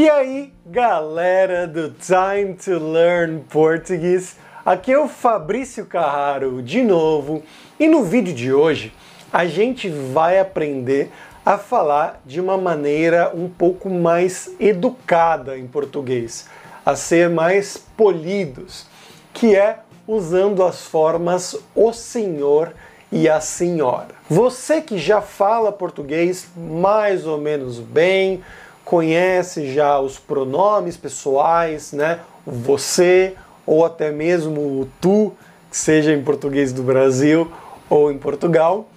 E aí, galera do Time to Learn Português, aqui é o Fabrício Carraro de novo e no vídeo de hoje a gente vai aprender a falar de uma maneira um pouco mais educada em português, a ser mais polidos, que é usando as formas o senhor e a senhora. Você que já fala português mais ou menos bem, conhece já os pronomes pessoais, né? Você ou até mesmo o tu, seja em português do Brasil ou em Portugal.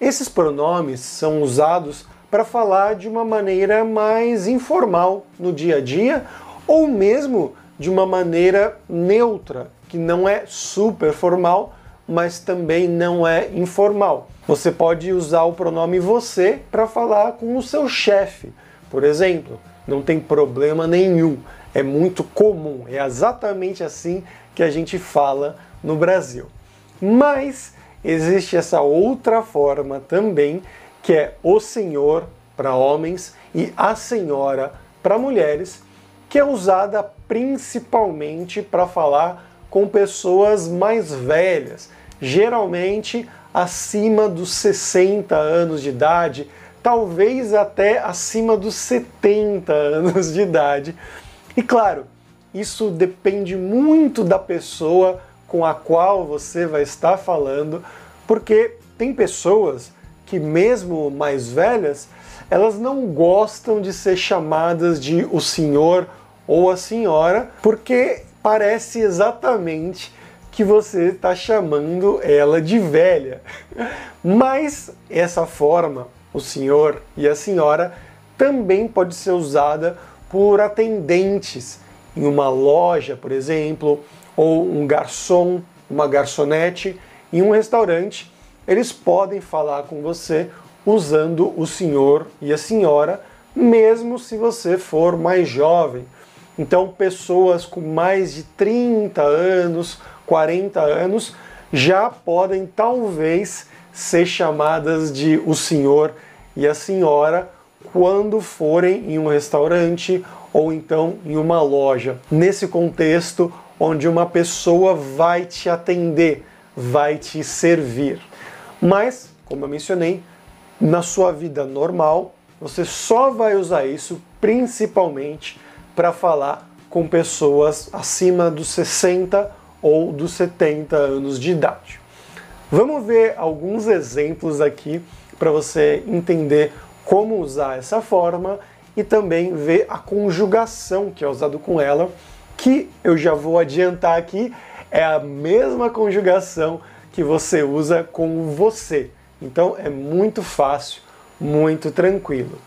Esses pronomes são usados para falar de uma maneira mais informal no dia a dia ou mesmo de uma maneira neutra, que não é super formal, mas também não é informal. Você pode usar o pronome você para falar com o seu chefe por exemplo, não tem problema nenhum. É muito comum, é exatamente assim que a gente fala no Brasil. Mas existe essa outra forma também, que é o senhor para homens e a senhora para mulheres, que é usada principalmente para falar com pessoas mais velhas, geralmente acima dos 60 anos de idade, talvez até acima dos 70 anos de idade. E claro, isso depende muito da pessoa com a qual você vai estar falando, porque tem pessoas que, mesmo mais velhas, elas não gostam de ser chamadas de o senhor ou a senhora, porque parece exatamente que você está chamando ela de velha. Mas essa forma o senhor e a senhora também pode ser usada por atendentes em uma loja, por exemplo, ou um garçom, uma garçonete em um restaurante. Eles podem falar com você usando o senhor e a senhora, mesmo se você for mais jovem. Então, pessoas com mais de 30 anos, 40 anos, já podem talvez ser chamadas de o senhor e a senhora quando forem em um restaurante ou então em uma loja. Nesse contexto onde uma pessoa vai te atender, vai te servir. Mas, como eu mencionei, na sua vida normal, você só vai usar isso principalmente para falar com pessoas acima dos 60 ou dos 70 anos de idade. Vamos ver alguns exemplos aqui para você entender como usar essa forma e também ver a conjugação que é usado com ela, que eu já vou adiantar aqui, é a mesma conjugação que você usa com você. Então é muito fácil, muito tranquilo.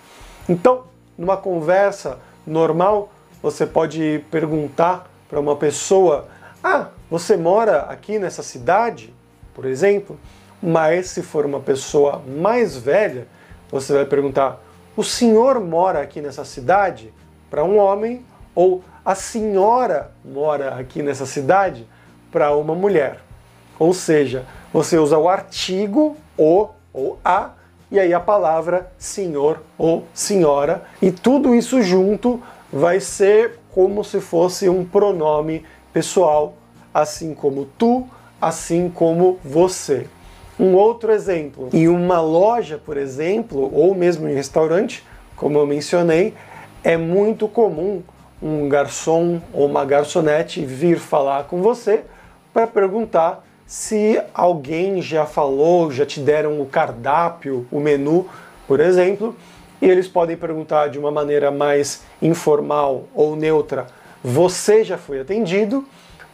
Então, numa conversa normal, você pode perguntar para uma pessoa: "Ah, você mora aqui nessa cidade?" Por exemplo, mas se for uma pessoa mais velha, você vai perguntar: o senhor mora aqui nessa cidade? Para um homem, ou a senhora mora aqui nessa cidade? Para uma mulher. Ou seja, você usa o artigo o ou a e aí a palavra senhor ou senhora, e tudo isso junto vai ser como se fosse um pronome pessoal, assim como tu, assim como você. Um outro exemplo, em uma loja, por exemplo, ou mesmo em restaurante, como eu mencionei, é muito comum um garçom ou uma garçonete vir falar com você para perguntar se alguém já falou, já te deram o cardápio, o menu, por exemplo, e eles podem perguntar de uma maneira mais informal ou neutra: você já foi atendido?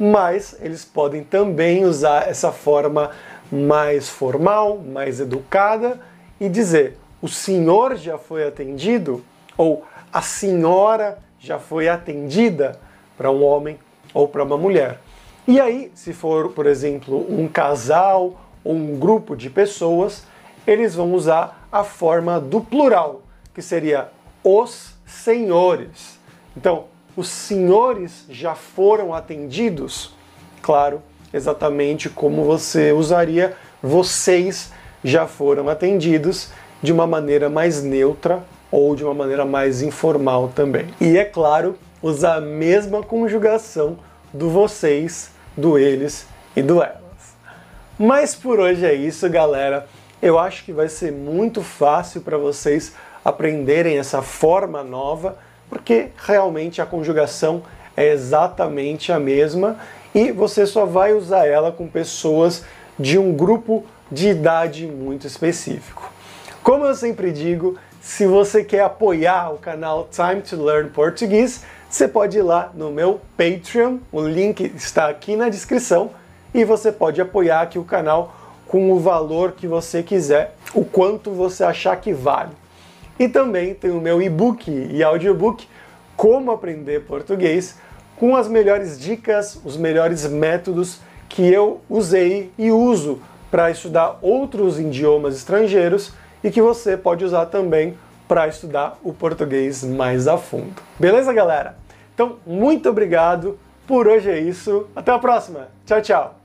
Mas eles podem também usar essa forma mais formal, mais educada e dizer: o senhor já foi atendido ou a senhora já foi atendida para um homem ou para uma mulher. E aí, se for, por exemplo, um casal ou um grupo de pessoas, eles vão usar a forma do plural, que seria os senhores. Então, os senhores já foram atendidos? Claro, exatamente como você usaria vocês já foram atendidos de uma maneira mais neutra, ou de uma maneira mais informal também. E é claro, usar a mesma conjugação do vocês, do eles e do elas. Mas por hoje é isso, galera. Eu acho que vai ser muito fácil para vocês aprenderem essa forma nova, porque realmente a conjugação é exatamente a mesma e você só vai usar ela com pessoas de um grupo de idade muito específico. Como eu sempre digo, se você quer apoiar o canal Time to Learn Português, você pode ir lá no meu Patreon, o link está aqui na descrição, e você pode apoiar aqui o canal com o valor que você quiser, o quanto você achar que vale. E também tem o meu e-book e audiobook Como Aprender Português, com as melhores dicas, os melhores métodos que eu usei e uso para estudar outros idiomas estrangeiros e que você pode usar também para estudar o português mais a fundo. Beleza, galera? Então, muito obrigado. Por hoje é isso. Até a próxima. Tchau, tchau.